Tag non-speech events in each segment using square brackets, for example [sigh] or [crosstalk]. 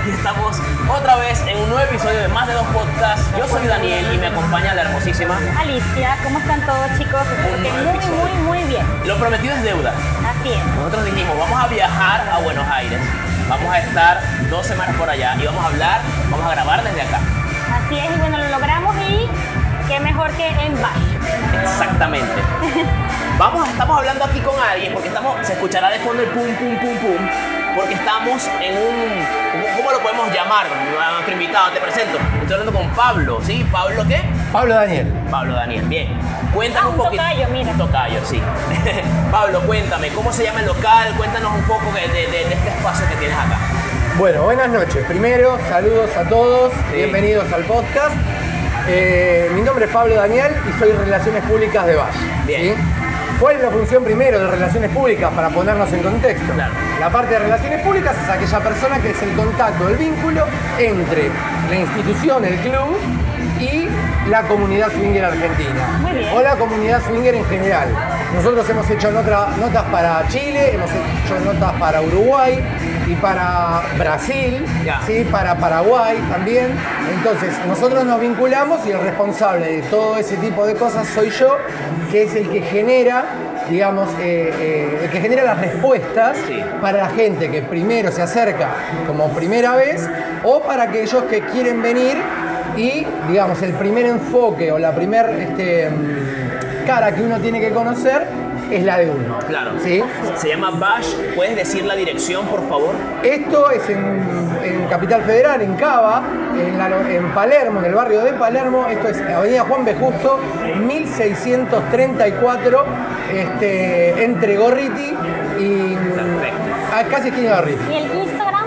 aquí estamos otra vez en un nuevo episodio de Más de Dos Podcasts. Yo soy Daniel y me acompaña la hermosísima. Alicia, ¿cómo están todos chicos? Espero que muy, episodio. muy, muy bien. Lo prometido es deuda. Así es. Nosotros dijimos, vamos a viajar a Buenos Aires. Vamos a estar dos semanas por allá y vamos a hablar, vamos a grabar desde acá. Así es, y bueno, lo logramos y qué mejor que en Bash. Exactamente. [laughs] Vamos, estamos hablando aquí con alguien porque estamos, se escuchará de fondo el pum, pum, pum, pum, porque estamos en un, ¿cómo- ¿cómo lo podemos llamar? A nuestro invitado, te presento. Estoy hablando con Pablo, ¿sí? ¿Pablo qué? Pablo Daniel. Pablo Daniel, bien. Cuéntanos Ah, un un poquito. tocayo, mira. Un tocayo, sí. [laughs] Pablo, cuéntame, ¿cómo se llama el local? Cuéntanos un poco de, de- de este espacio que tienes acá. Bueno, buenas noches. Primero, saludos a todos. Sí. Bienvenidos al podcast. Eh, mi nombre es Pablo Daniel y soy Relaciones Públicas de Bash. Bien. ¿Cuál es la función primero de Relaciones Públicas para ponernos en contexto? Claro. La parte de Relaciones Públicas es aquella persona que es el contacto, el vínculo entre la institución, el club y la comunidad swinger argentina. O la comunidad swinger en general. Nosotros hemos hecho nota- notas para Chile, hemos hecho notas para Uruguay y para Brasil, Ya. ¿sí? para Paraguay también. Entonces, nosotros nos vinculamos y el responsable de todo ese tipo de cosas soy yo, que es el que genera, digamos, eh, eh, el que genera las respuestas Sí. para la gente que primero se acerca como primera vez o para aquellos que quieren venir y, digamos, el primer enfoque o la primer este, mm, cara que uno tiene que conocer es la de uno. Claro. ¿Sí? Se llama Bash. ¿Puedes decir la dirección, por favor? Esto es en, en Capital Federal, en Cava, en, la lo- en Palermo, en el barrio de Palermo. Esto es Avenida Juan B. Justo, 1634, este, entre Gorriti y. Perfecto. ah, casi esquina Gorriti. ¿Y el Instagram?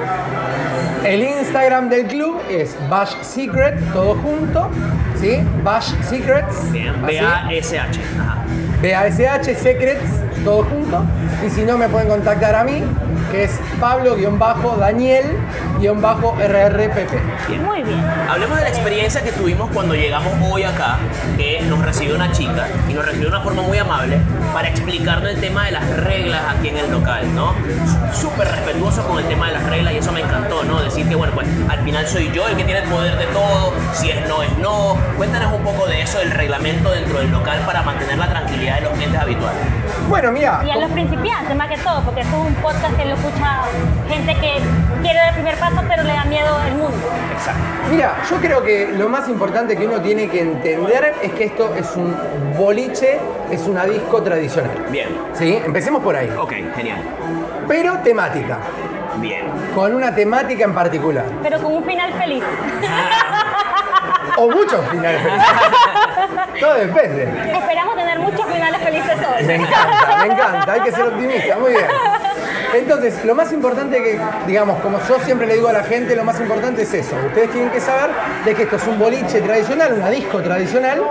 El Instagram del club es Bash Secret, todo junto. ¿Sí? Bash Secrets. Bien. B-A-S-H. BASH Secrets, todo junto. Y si no, me pueden contactar a mí, que es Pablo-Daniel-RRPP. Bien. Muy bien. Hablemos de la experiencia que tuvimos cuando llegamos hoy acá, que nos recibió una chica y nos recibió de una forma muy amable para explicarnos el tema de las reglas aquí en el local, ¿no? Súper respetuoso con el tema de las reglas y eso me encantó, ¿no? Decir que, bueno, pues al final soy yo el que tiene el poder de todo, si es no, es no. Cuéntanos un poco de eso, del reglamento dentro del local para mantener la tranquilidad de los clientes habituales. Bueno, mira, Y a los principiantes, más que todo, porque esto es un podcast que lo escucha gente que quiere dar el primer paso, pero le da miedo el mundo. Exacto. mira, yo creo que lo más importante que uno tiene que entender es que esto es un boliche, es una disco tradicional. Bien. ¿Sí? Empecemos por ahí. Ok, genial. Pero temática, Bien. con una temática en particular. Pero con un final feliz. [laughs] O muchos finales felices. Todo depende. Esperamos tener muchos finales felices hoy. Me encanta, me encanta, hay que ser optimista, muy bien. Entonces, lo más importante que, digamos, como yo siempre le digo a la gente, lo más importante es eso. Ustedes tienen que saber de que esto es un boliche tradicional, una disco tradicional,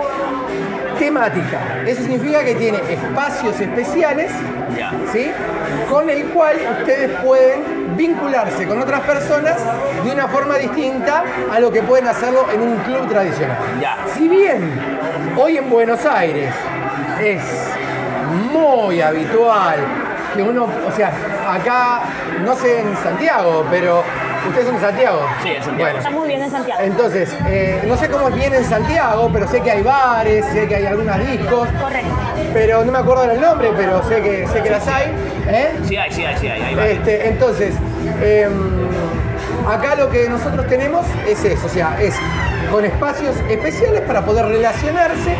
temática. Eso significa que tiene espacios especiales. ¿sí? Con el cual ustedes pueden vincularse con otras personas de una forma distinta a lo que pueden hacerlo en un club tradicional. Si bien hoy en Buenos Aires es muy habitual que uno, o sea, acá, no sé en Santiago, pero ustedes son de Santiago. Sí, en Santiago. Bueno, Estamos bien en Santiago. entonces, eh, no sé cómo es bien en Santiago, pero sé que hay bares, sé que hay algunas discos, Correcto. pero no me acuerdo del nombre, pero sé que, sé que las hay. ¿eh? Sí hay, sí hay, sí hay. Este, entonces, em, acá lo que nosotros tenemos es eso, o sea, es con espacios especiales para poder relacionarse,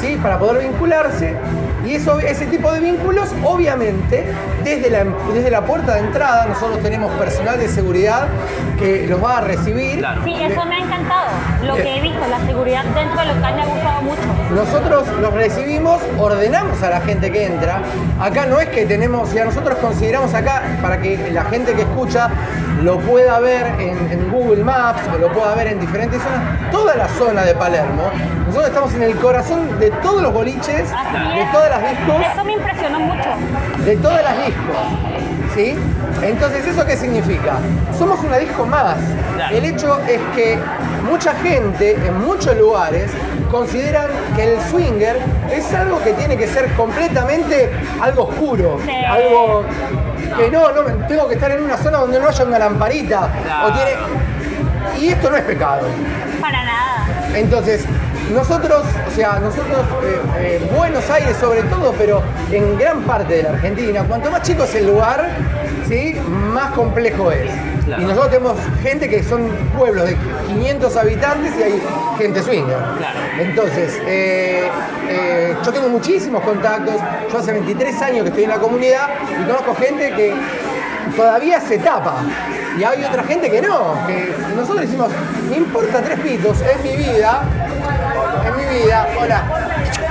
¿sí? para poder vincularse. Y eso, ese tipo de vínculos, obviamente, desde la, desde la puerta de entrada, nosotros tenemos personal de seguridad que los va a recibir. Claro. Sí, eso me ha encantado. Lo que he visto, la seguridad dentro del local me ha gustado mucho. Nosotros los recibimos, ordenamos a la gente que entra. Acá no es que tenemos, ya nosotros consideramos acá, para que la gente que escucha lo pueda ver en, en Google Maps o lo pueda ver en diferentes zonas, toda la zona de Palermo. Nosotros estamos en el corazón de todos los boliches, Así de es. todas las discos, Eso me impresionó mucho. de todas las discos. ¿Sí? Entonces, ¿eso qué significa? Somos una disco más. Claro. El hecho es que mucha gente en muchos lugares consideran que el swinger es algo que tiene que ser completamente algo oscuro, Sí. algo que no, no, tengo que estar en una zona donde no haya una lamparita, Claro. o tiene, Y esto no es pecado. Para nada. Entonces, nosotros, o sea, nosotros, eh, eh, Buenos Aires sobre todo, pero en gran parte de la Argentina, cuanto más chico es el lugar, ¿sí? más complejo es. Claro. Y nosotros tenemos gente que son pueblos de 500 habitantes y hay gente swinger. Claro. Entonces, eh, eh, yo tengo muchísimos contactos, yo hace 23 años que estoy en la comunidad y conozco gente que todavía se tapa. Y hay otra gente que no, que nosotros decimos, me importa tres pitos, es mi vida, es mi vida, hola,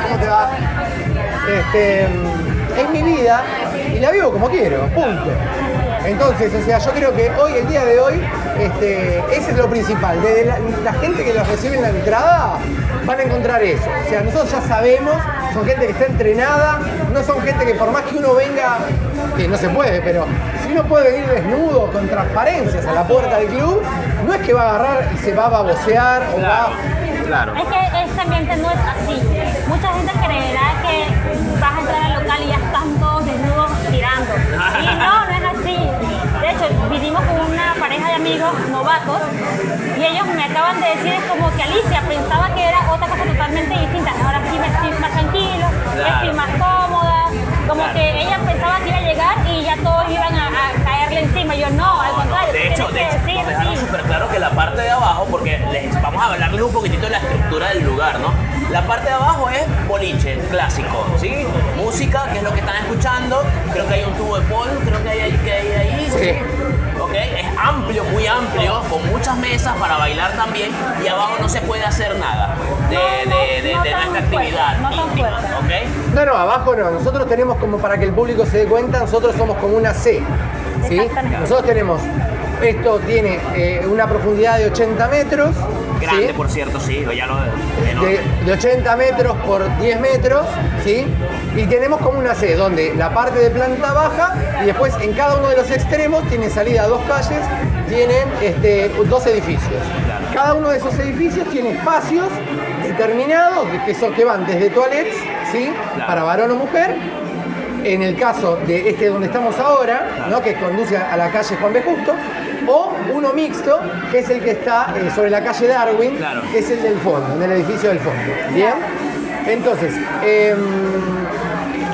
¿cómo te va? Este, es mi vida y la vivo como quiero, punto. Entonces, o sea, yo creo que hoy, el día de hoy, este, ese es lo principal. Desde la, la gente que los recibe en la entrada van a encontrar eso. O sea, nosotros ya sabemos, son gente que está entrenada, no son gente que por más que uno venga, que no se puede, pero si uno puede venir desnudo, con transparencias a la puerta del club, no es que va a agarrar y se va a babosear o va... Claro. Es que este ambiente no es así. Mucha gente creerá que vas a amigos novatos y ellos me acaban de decir es como que Alicia pensaba que era otra cosa totalmente distinta. Ahora sí me estoy más tranquilo, Claro. estoy más cómoda. Como Claro. que ella pensaba que iba a llegar y ya todos iban a, a caerle encima. Yo no, al contrario. De hecho, de hecho, decir, nos dejaron sí. súper claro que la parte de abajo, porque les vamos a hablarles un poquitito de la estructura del lugar, ¿no? La parte de abajo es boliche, clásico, ¿sí? Música, que es lo que están escuchando. Creo que hay un tubo de pol, creo que hay, ahí- que hay ahí. Sí. ¿Ok? Es amplio, muy amplio, con muchas mesas para bailar también. Y abajo no se puede hacer nada de, No, no, de- de- no de tan nuestra fuerte, actividad no tan íntima, fuerte. ¿ok? No, no, abajo no. Nosotros tenemos como para que el público se dé cuenta, nosotros somos como una C. ¿sí? Nosotros tenemos, esto tiene eh, una profundidad de 80 metros. Grande, ¿sí? por cierto, sí, ya lo de, de 80 metros por 10 metros, ¿sí? Y tenemos como una C, donde la parte de planta baja y después en cada uno de los extremos tiene salida a dos calles, tienen este, dos edificios. Claro. Cada uno de esos edificios tiene espacios determinados que, son, que van desde toilets, ¿sí? Claro. Para varón o mujer. En el caso de este donde estamos ahora, ¿no? que conduce a la calle Juan B. Justo, o uno mixto, que es el que está eh, sobre la calle Darwin, Claro. que es el del fondo, en el edificio del fondo. ¿Bien? Entonces, em,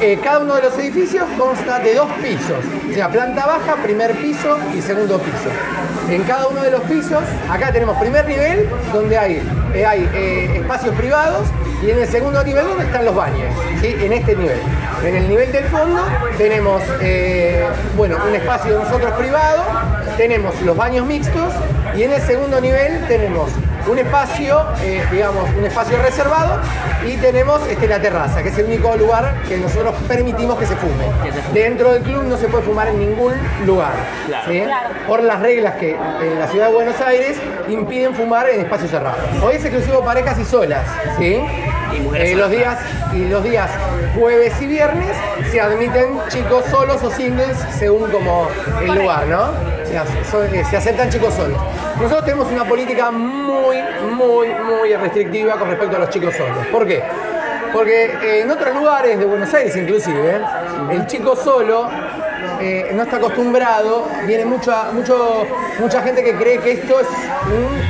eh, cada uno de los edificios consta de dos pisos, o sea, planta baja, primer piso y segundo piso. En cada uno de los pisos, acá tenemos primer nivel, donde hay, eh, hay eh, espacios privados, y en el segundo nivel donde están los baños, ¿sí? en este nivel. En el nivel del fondo tenemos, bueno, un espacio de nosotros privado, tenemos los baños mixtos, y en el segundo nivel tenemos un espacio, eh, digamos, un espacio reservado y tenemos este, la terraza, que es el único lugar que nosotros permitimos que se fume. Que se fume. Dentro del club no se puede fumar en ningún lugar. Claro. ¿sí? Claro. Por las reglas que en la ciudad de Buenos Aires impiden fumar en espacios cerrados. Hoy es exclusivo parejas y solas, ¿sí? Y mujeres Eh, los días y los días jueves y viernes se admiten chicos solos o singles según como el lugar, ¿no? Eh, se aceptan chicos solos. Nosotros tenemos una política muy, muy, muy restrictiva con respecto a los chicos solos. ¿Por qué? Porque eh, en otros lugares de Buenos Aires inclusive, el chico solo eh, no está acostumbrado, viene mucha, mucho, mucha gente que cree que esto es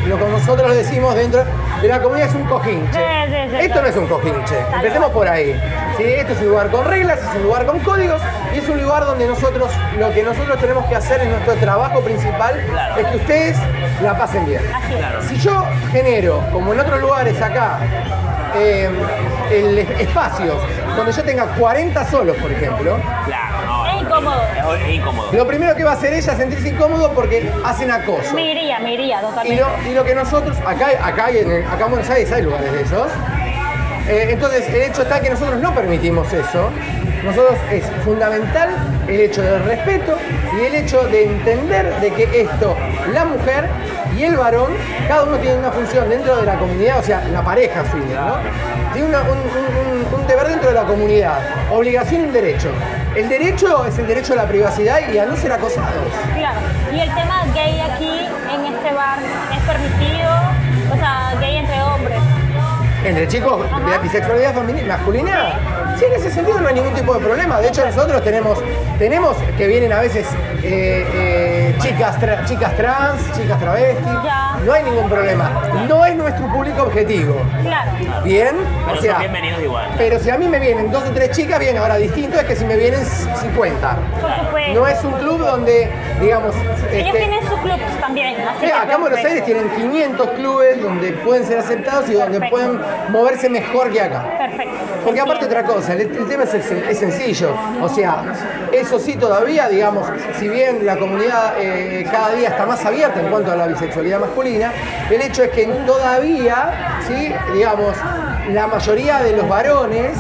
lo que nosotros decimos dentro de la comunidad es un cojinche. Sí, sí, sí, esto no es un cojinche, empecemos por ahí. ¿sí? Esto es un lugar con reglas, es un lugar con códigos y es un lugar donde nosotros, lo que nosotros tenemos que hacer en nuestro trabajo principal Claro. es que ustedes la pasen bien. Claro. Si yo genero, como en otros lugares acá, eh, el espacios donde yo tenga 40 solos, por ejemplo, Claro, incómodo. Es, incómodo. lo primero que va a hacer ella es sentirse incómodo porque hacen acoso. Me iría, me iría Y totalmente. lo, y lo que nosotros, acá, acá, hay en, acá en Buenos Aires hay lugares de esos. Eh, entonces, el hecho está que nosotros no permitimos eso. Nosotros es fundamental el hecho del respeto y el hecho de entender de que esto, la mujer y el varón, cada uno tiene una función dentro de la comunidad, o sea, la pareja suya, ¿no? Tiene un, un- deber dentro de la comunidad, obligación y un derecho. El derecho es el derecho a la privacidad y a no ser acosados. Claro. Y el tema gay aquí en este bar es permitido, o sea, gay. Entre chicos, la bisexualidad masculina, sí, en ese sentido no hay ningún tipo de problema. De hecho, nosotros tenemos, tenemos que vienen a veces eh, eh, chicas, tra- chicas trans, chicas travestis. Ya. no hay ningún problema. No es nuestro público objetivo. Claro. Bien, Pero o sea, son bienvenidos igual. pero si a mí me vienen dos o tres chicas, bien, ahora distinto es que si me vienen 50. Por supuesto. No es un club donde, digamos, Ellos este, tienen sus clubs también. Así acá en Buenos. Aires tienen 500 clubes donde pueden ser aceptados y donde Perfecto. pueden moverse mejor que acá. Perfecto. Porque aparte otra cosa, el, el tema es, es sencillo. O sea, eso sí todavía, digamos, si bien la comunidad eh, cada día está más abierta en cuanto a la bisexualidad masculina, el hecho es que todavía, sí, digamos, la mayoría de los varones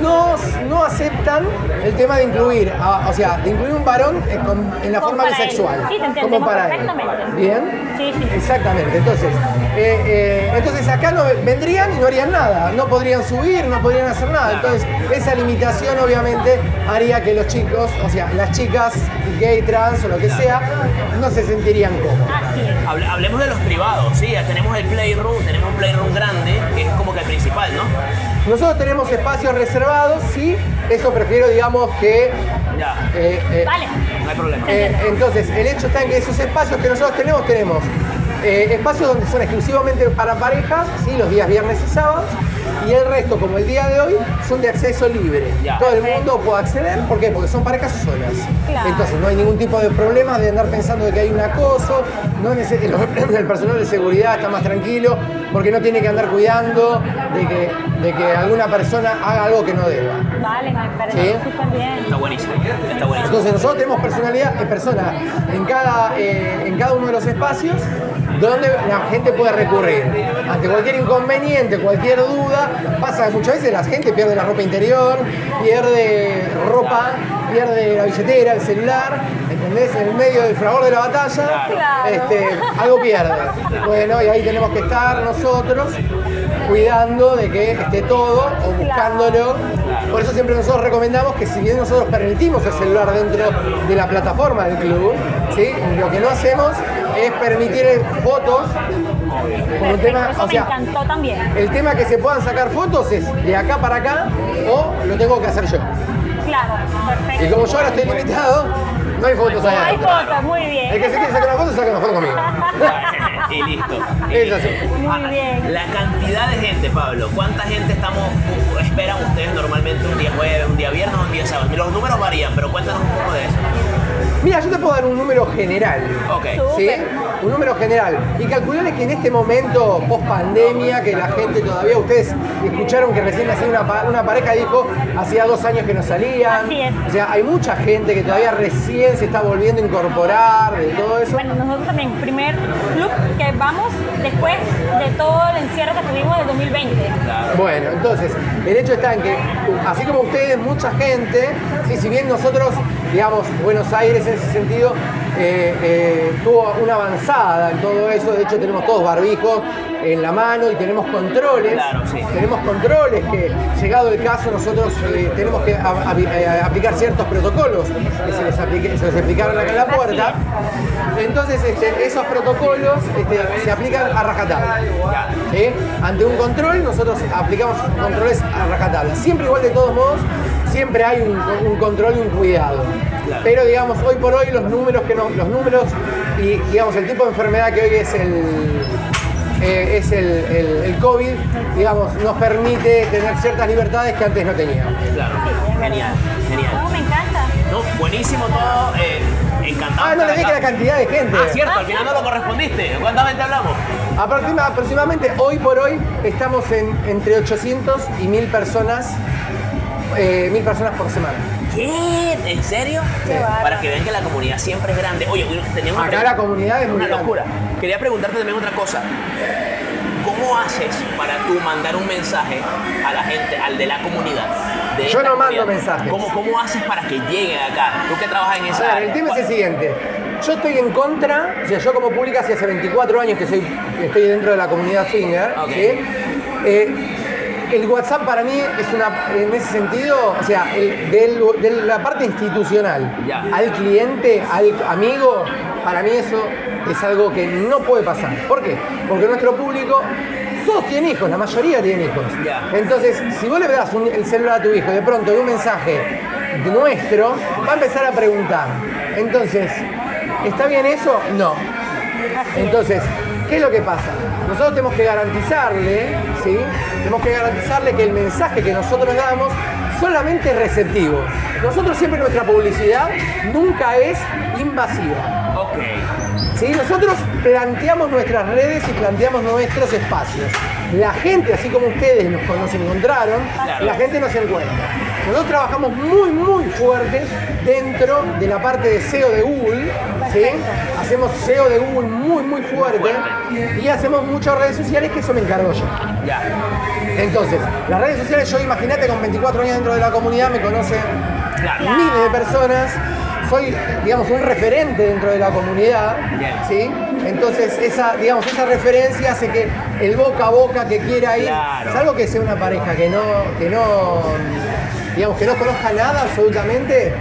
no, no, aceptan el tema de incluir, a- o sea, de incluir un varón en, con- en la Como forma él. bisexual. Sí, te como entendemos para él. perfectamente. ¿Bien? Sí, sí. Exactamente, entonces, eh, eh, entonces acá no vendrían y no harían nada, no podrían subir, no podrían hacer nada. Entonces, esa limitación obviamente haría que los chicos, o sea, las chicas gay, trans o lo que sea, no se sentirían cómodos. Así es. Hable- hablemos de los privados, sí, ya tenemos el Playroom, tenemos un Playroom grande, que es como que el principal, ¿no? Nosotros tenemos espacios reservados, sí, eso prefiero, digamos, que... Ya, eh, eh, Dale. no hay problema. Eh, entonces, el hecho está en que esos espacios que nosotros tenemos, tenemos eh, espacios donde son exclusivamente para parejas, ¿sí? los días viernes y sábados, y el resto, como el día de hoy, son de acceso libre. Ya. Todo el mundo puede acceder, ¿por qué? Porque son parejas solas. Claro. Entonces, no hay ningún tipo de problema de andar pensando de que hay un acoso, no [clears throat] el personal de seguridad está más tranquilo, porque no tiene que andar cuidando de que, de que alguna persona haga algo que no deba. Vale, me parece Sí. súper bien. Está buenísimo, está buenísimo. Entonces nosotros tenemos personalidad, eh, personas en cada, eh, en cada uno de los espacios donde la gente puede recurrir. Ante cualquier inconveniente, cualquier duda, pasa que muchas veces la gente pierde la ropa interior, pierde ropa, pierde la billetera, el celular, ¿entendés? En el medio del fragor de la batalla, Claro. este, algo pierde. Bueno, y ahí tenemos que estar nosotros cuidando de que esté todo o buscándolo. Por eso siempre nosotros recomendamos que si bien nosotros permitimos el celular dentro de la plataforma del club, ¿sí? lo que no hacemos es permitir fotos por un tema, eso o sea, me encantó también. el tema que se puedan sacar fotos es de acá para acá o lo tengo que hacer yo. Claro, perfecto. Y como yo ahora estoy limitado, no hay fotos allá Hay adentro. fotos, muy bien. El que se quiere sacar una foto, saca una foto conmigo. [laughs] y listo. y Es así. listo. Muy bien. La cantidad de gente, Pablo, ¿cuánta gente estamos, esperan ustedes normalmente un día jueves, un día viernes o un día sábado? Los números varían, pero cuéntanos un poco de eso. Mira, yo te puedo dar un número general. Ok. ¿Sí? Un número general. Y calcularle que en este momento, post pandemia, que la gente todavía, ustedes escucharon que recién hacía una, pa- una pareja dijo, hacía dos años que no salían. Así es. O sea, hay mucha gente que todavía recién se está volviendo a incorporar de todo eso. Bueno, nosotros también, primer club que vamos después de todo el encierro que tuvimos del 2020. Bueno, entonces, el hecho está en que, así como ustedes, mucha gente, sí, si bien nosotros, digamos, Buenos Aires en ese sentido, eh, eh, tuvo una avanzada en todo eso, de hecho tenemos todos barbijos en la mano y tenemos controles, Claro, sí. tenemos controles que, llegado el caso, nosotros eh, tenemos que a- a- aplicar ciertos protocolos que se les, aplique- se les explicaron acá en la puerta. Entonces, este, esos protocolos este, se aplican a rajatabla. Ante un control, nosotros aplicamos controles a rajatabla. Siempre igual de todos modos, siempre hay un, un control y un cuidado. Claro. Pero digamos, hoy por hoy los números que no, los números y digamos el tipo de enfermedad que hoy es el eh, es el, el- el COVID, digamos, nos permite tener ciertas libertades que antes no teníamos. Claro. Genial, genial. No, me encanta. No, buenísimo todo. eh, encantado. Ah, no le dije acá. la cantidad de gente. Ah, cierto, al final no lo correspondiste. ¿Cuánta gente hablamos? Aproxima- aproximadamente hoy por hoy estamos en entre 800 y 1000 personas, eh, 1000 personas por semana. ¿Qué? ¿En serio? Qué. Para que vean que la comunidad siempre es grande. Oye, tenía una Acá la comunidad es muy una grande. locura. Quería preguntarte también otra cosa. ¿Cómo haces para tú mandar un mensaje a la gente, al de la comunidad? de Yo no mando comunidad? mensajes. ¿Cómo, ¿Cómo haces para que lleguen acá? Tú que trabajas en A esa ver, área. el tema es el siguiente. Yo estoy en contra, o sea, yo como pública hace hace 24 años que soy, estoy dentro de la comunidad Finger. Ok. ¿sí? Eh, el WhatsApp para mí es una, en ese sentido, o sea, el- del- de la parte institucional al cliente, al amigo, para mí eso es algo que no puede pasar. ¿Por qué? Porque nuestro público, todos tienen hijos, la mayoría tienen hijos. Entonces, si vos le das un- el celular a tu hijo y de pronto ve un mensaje nuestro, va a empezar a preguntar. Entonces, ¿está bien eso? No. Entonces, ¿qué es lo que pasa? Nosotros tenemos que garantizarle, ¿sí? Tenemos que garantizarle que el mensaje que nosotros damos solamente es receptivo. Nosotros siempre nuestra publicidad nunca es invasiva. Ok. ¿sí? Nosotros planteamos nuestras redes y planteamos nuestros espacios. La gente, así como ustedes nos, nos encontraron, Claro. la gente nos encuentra. Nosotros trabajamos muy, muy fuerte dentro de la parte de SEO de Google. ¿sí? Hacemos SEO de Google muy, muy fuerte. Fuerte. Y hacemos muchas redes sociales que eso me encargo yo. Ya. Entonces, las redes sociales, yo imagínate con 24 años dentro de la comunidad, me conocen. Claro. miles de personas. Soy, digamos, un referente dentro de la comunidad. Bien. ¿sí? Entonces, esa, digamos, esa referencia hace que el boca a boca que quiera ir, Claro. salvo que sea una pareja que no, que no, digamos, que no conozca nada absolutamente,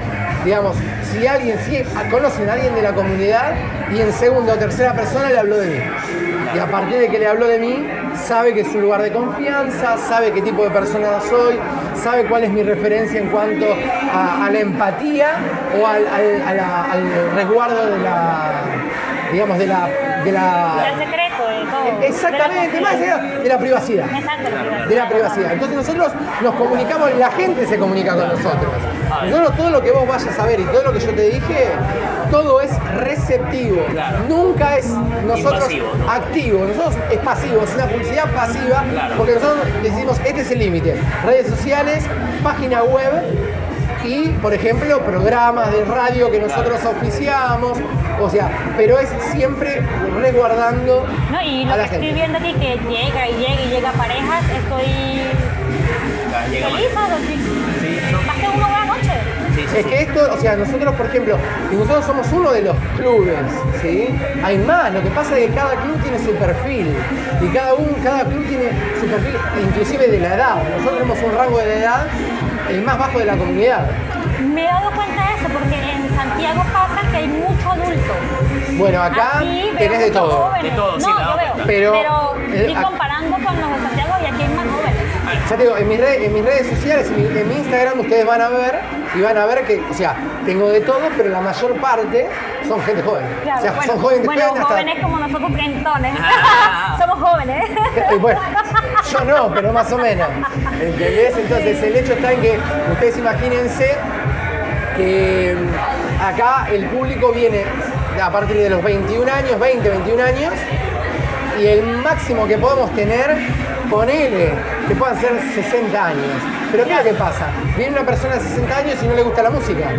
digamos, si alguien, si conocen a alguien de la comunidad y en segunda o tercera persona le habló de mí. Y a partir de que le habló de mí, sabe que es un lugar de confianza, sabe qué tipo de persona soy, sabe cuál es mi referencia en cuanto a, a la empatía o al, al- a la- al resguardo de la, digamos, de la... De la secreto de todo. exactamente, De la más de la, de la privacidad. Exacto, la privacidad. De la privacidad. Entonces nosotros nos comunicamos, la gente se comunica con nosotros. Nosotros todo lo que vos vayas a ver y todo lo que yo te dije, todo es receptivo. Claro. Nunca es nosotros Invasivo, ¿no? activo. Nosotros es pasivo, es una publicidad pasiva. Claro. Porque nosotros decimos, este es el límite. Redes sociales, página web y, por ejemplo, programas de radio que nosotros auspiciamos. O sea, pero es siempre resguardando No, y a lo la que estoy gente. viendo aquí que llega y llega y llega parejas, estoy feliz. Sí. Más que una buena noche. Sí, sí, Es que esto, o sea, nosotros, por ejemplo, y nosotros somos uno de los clubes, ¿sí? Hay más, lo que pasa es que cada club tiene su perfil y cada, un, cada club tiene su perfil, inclusive de la edad. Nosotros tenemos un rango de edad el más bajo de la comunidad. Me he dado cuenta de eso porque en Santiago pasa que hay mucho adulto. Bueno, acá Aquí tenés de todo. jóvenes. De todo, sí, no, yo veo. Pero, Pero, eh, estoy comparando con los de Santiago y aquí hay más jóvenes. Ya te digo, en mis, redes, en mis redes sociales, en mi, en mi Instagram, ustedes van a ver y van a ver que, o sea, tengo de todo, pero la mayor parte son gente joven. Claro, o sea, bueno, son jóvenes, bueno, jóvenes hasta- como nosotros trentones. Ah. [laughs] Somos jóvenes. Eh, Bueno, [laughs] yo no, pero más o menos. ¿Entendés? Entonces el hecho está en que ustedes imagínense que mm, acá el público viene a partir de los 21 años, 20, 21 años, y el máximo que podemos tener, ponele, que puedan ser 60 años. Pero ¿qué es lo que pasa? Viene una persona de 60 años y no le gusta la música.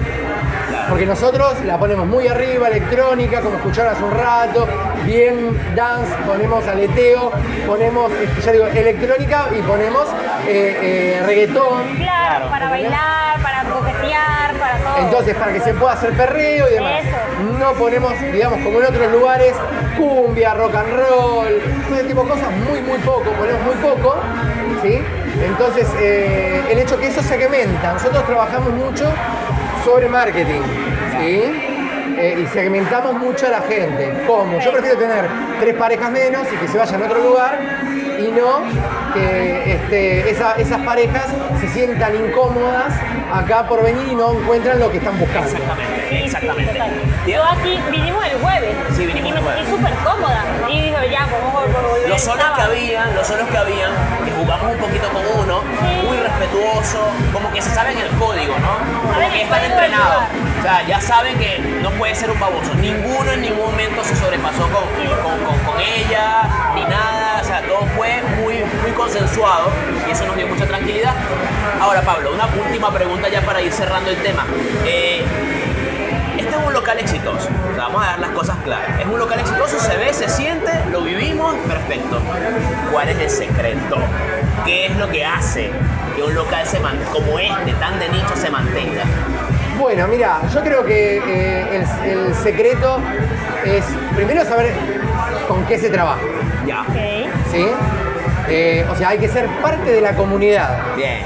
Porque nosotros la ponemos muy arriba, electrónica, como escucharon hace un rato, bien dance, ponemos aleteo, ponemos, este, ya digo, electrónica y ponemos eh, eh, reggaetón. Claro, para ¿entendés? bailar, para coquetear, para todo. Entonces, para que se pueda hacer perreo y demás. Eso. No ponemos, digamos, como en otros lugares, cumbia, rock and roll, todo ese tipo de cosas, muy, muy poco, ponemos muy poco, ¿sí? Entonces, eh, el hecho que eso segmenta, nosotros trabajamos mucho sobre marketing, ¿sí? Eh, y segmentamos mucho a la gente. ¿Cómo? Yo prefiero tener tres parejas menos y que se vayan a otro lugar y no que este, esa- esas parejas se sientan incómodas acá por venir y no encuentran lo que están buscando. Exactamente, exactamente. Yo aquí vinimos el jueves. Sí, vinimos y me sentí súper cómoda. Y dije, ya, vamos a volver. Los solos que habían, los solos que habían, que jugamos un poquito con uno. Muy respetuoso, como que se saben el código, ¿no? Como que están entrenados. O sea, ya saben que no puede ser un baboso. Ninguno en ningún momento se sobrepasó con, con, con- con ella, ni nada. O sea, todo fue muy, muy consensuado y eso nos dio mucha tranquilidad. Ahora, Pablo, una última pregunta ya para ir cerrando el tema. Eh, este es un local exitoso. O sea, vamos a dar las cosas claras. Es un local exitoso, se ve, se siente, lo vivimos, perfecto. ¿Cuál es el secreto? ¿Qué es lo que hace que un local se man- como este, tan de nicho, se mantenga? Bueno, mira, yo creo que eh, el, el secreto es primero saber con qué se trabaja, Ya. Ok. ¿sí? Eh, o sea, hay que ser parte de la comunidad. Bien.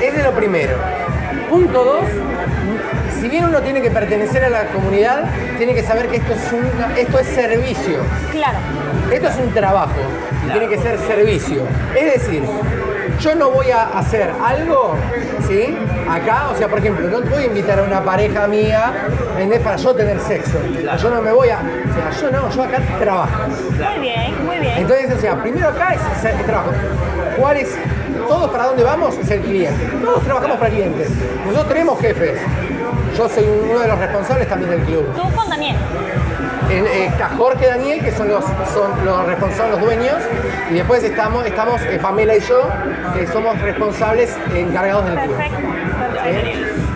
Ese es lo primero. Punto dos, si bien uno tiene que pertenecer a la comunidad, tiene que saber que esto es, una- esto es servicio. Claro. Esto es un trabajo y tiene que ser servicio. Es decir, yo no voy a hacer algo, ¿sí? Acá, o sea, por ejemplo, no voy a invitar a una pareja mía, ¿entendés? Para yo tener sexo. Yo no me voy a, o sea, yo no, yo acá trabajo. Muy bien, muy bien. Entonces, o sea, primero acá es, es trabajo. ¿Cuál es? Todos para dónde vamos es el cliente. Todos trabajamos para el cliente. Nosotros tenemos jefes. Yo soy uno de los responsables también del club. Tú Daniel. En, eh, está Jorge Daniel, que son los, son los responsables, los dueños, y después estamos, estamos eh, Pamela y yo, que somos responsables encargados del club. Perfecto.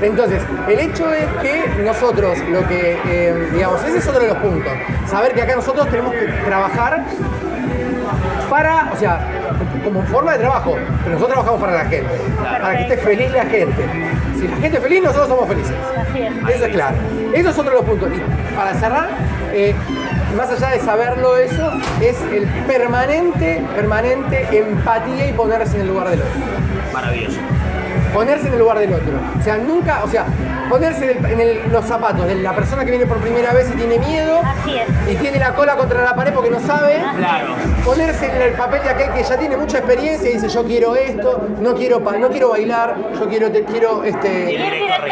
Entonces, el hecho es que nosotros, lo que, eh, digamos, ese es otro de los puntos. Saber que acá nosotros tenemos que trabajar para, o sea, como forma de trabajo, pero nosotros trabajamos para la gente, para que esté feliz la gente. Si la gente es feliz, nosotros somos felices. Así es. Eso es claro. Eso es otro de los puntos. Y para cerrar, eh, más allá de saberlo eso, es el permanente, permanente empatía y ponerse en el lugar del otro. Maravilloso. Ponerse en el lugar del otro. O sea, nunca, o sea, ponerse en, el- en el- los zapatos de la persona que viene por primera vez y tiene miedo Así es. y tiene la cola contra la pared porque no sabe. Claro. Ponerse en el papel de aquel que ya tiene mucha experiencia y dice yo quiero esto, no quiero pa- no quiero bailar, yo quiero te quiero este Ir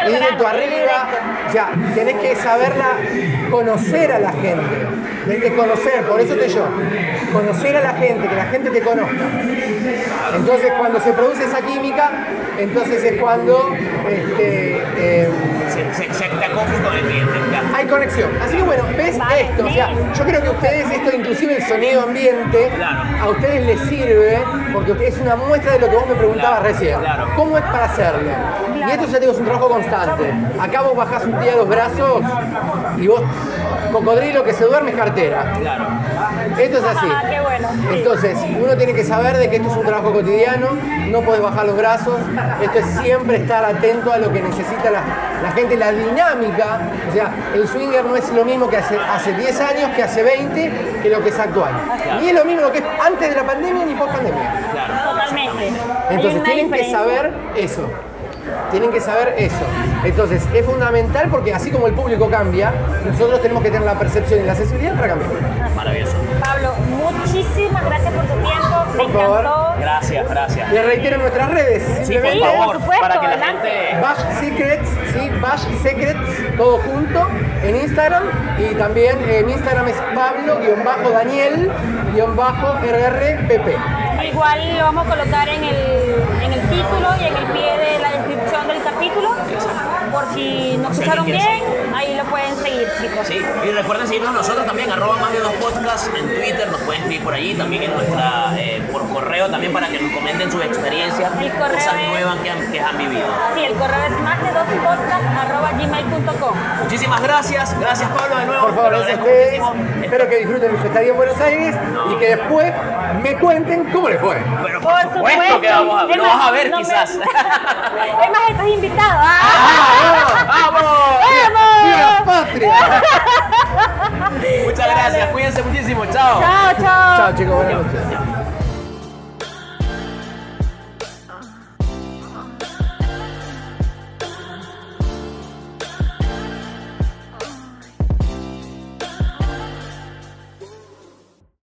directo ir arriba. O sea, tenés que saberla conocer a la gente. Tenés que conocer, por eso te yo, conocer a la gente, que la gente te conozca. Entonces cuando se produce esa química, entonces es cuando este, eh, Se, se, se te acopla con el cliente. hay conexión. Así que bueno, ves Vale, esto, o sí. sea, yo creo que a ustedes esto, inclusive el sonido ambiente, Claro. a ustedes les sirve porque es una muestra de lo que vos me preguntabas Claro, recién. claro. ¿Cómo es para hacerlo? Y esto ya te digo, es un trabajo constante. Acá vos bajás un día los brazos y vos, cocodrilo que se duerme es cartera. Claro. Esto es así. Ah, qué bueno. sí. Entonces, uno tiene que saber de que esto es un trabajo cotidiano, no puedes bajar los brazos, esto es siempre estar atento a lo que necesita la, la gente, la dinámica, o sea, el swinger no es lo mismo que hace, hace 10 años, que hace 20, que lo que es actual. Ni es lo mismo lo que es antes de la pandemia ni post pandemia. Claro. Totalmente. Entonces tienen que saber eso. Tienen que saber eso. Entonces es fundamental porque así como el público cambia, nosotros tenemos que tener la percepción y la sensibilidad para cambiar. Maravilloso. Pablo, muchísimas gracias por tu tiempo. Me Por favor. encantó. Gracias, gracias. Les reitero nuestras redes. Sí, por simplemente- favor, por supuesto, para que la adelante. gente. Bash Secrets, sí, Bash Secrets, todo junto en Instagram. Y también eh, mi Instagram es Pablo-Daniel-RRPP. Igual lo vamos a colocar en el, en el título y en el pie de la descripción del capítulo. Por si no Si escucharon bien, ahí lo pueden seguir, chicos. Sí, y recuerden seguirnos nosotros también, arroba más de dos podcasts en Twitter, nos pueden escribir por allí, también en nuestra, eh, por correo también para que nos comenten sus experiencias, cosas es- nuevas que han, que han vivido. Sí, el correo es más de dos podcast arroba gmail.com. Muchísimas gracias, gracias Pablo de nuevo. Por favor, gracias a ustedes. muchísimo. Espero que disfruten su estadía en Buenos Aires y que después me cuenten cómo les fue. Pero por, supuesto, que vamos a, Es lo más, vas a ver no me- quizás. [laughs] es más, estás invitado. ¡Ah! ¡Vamos! ¡Viva la patria! [laughs] Muchas gracias, cuídense muchísimo, chao. Chao, chao. Chao chicos, buenas noches.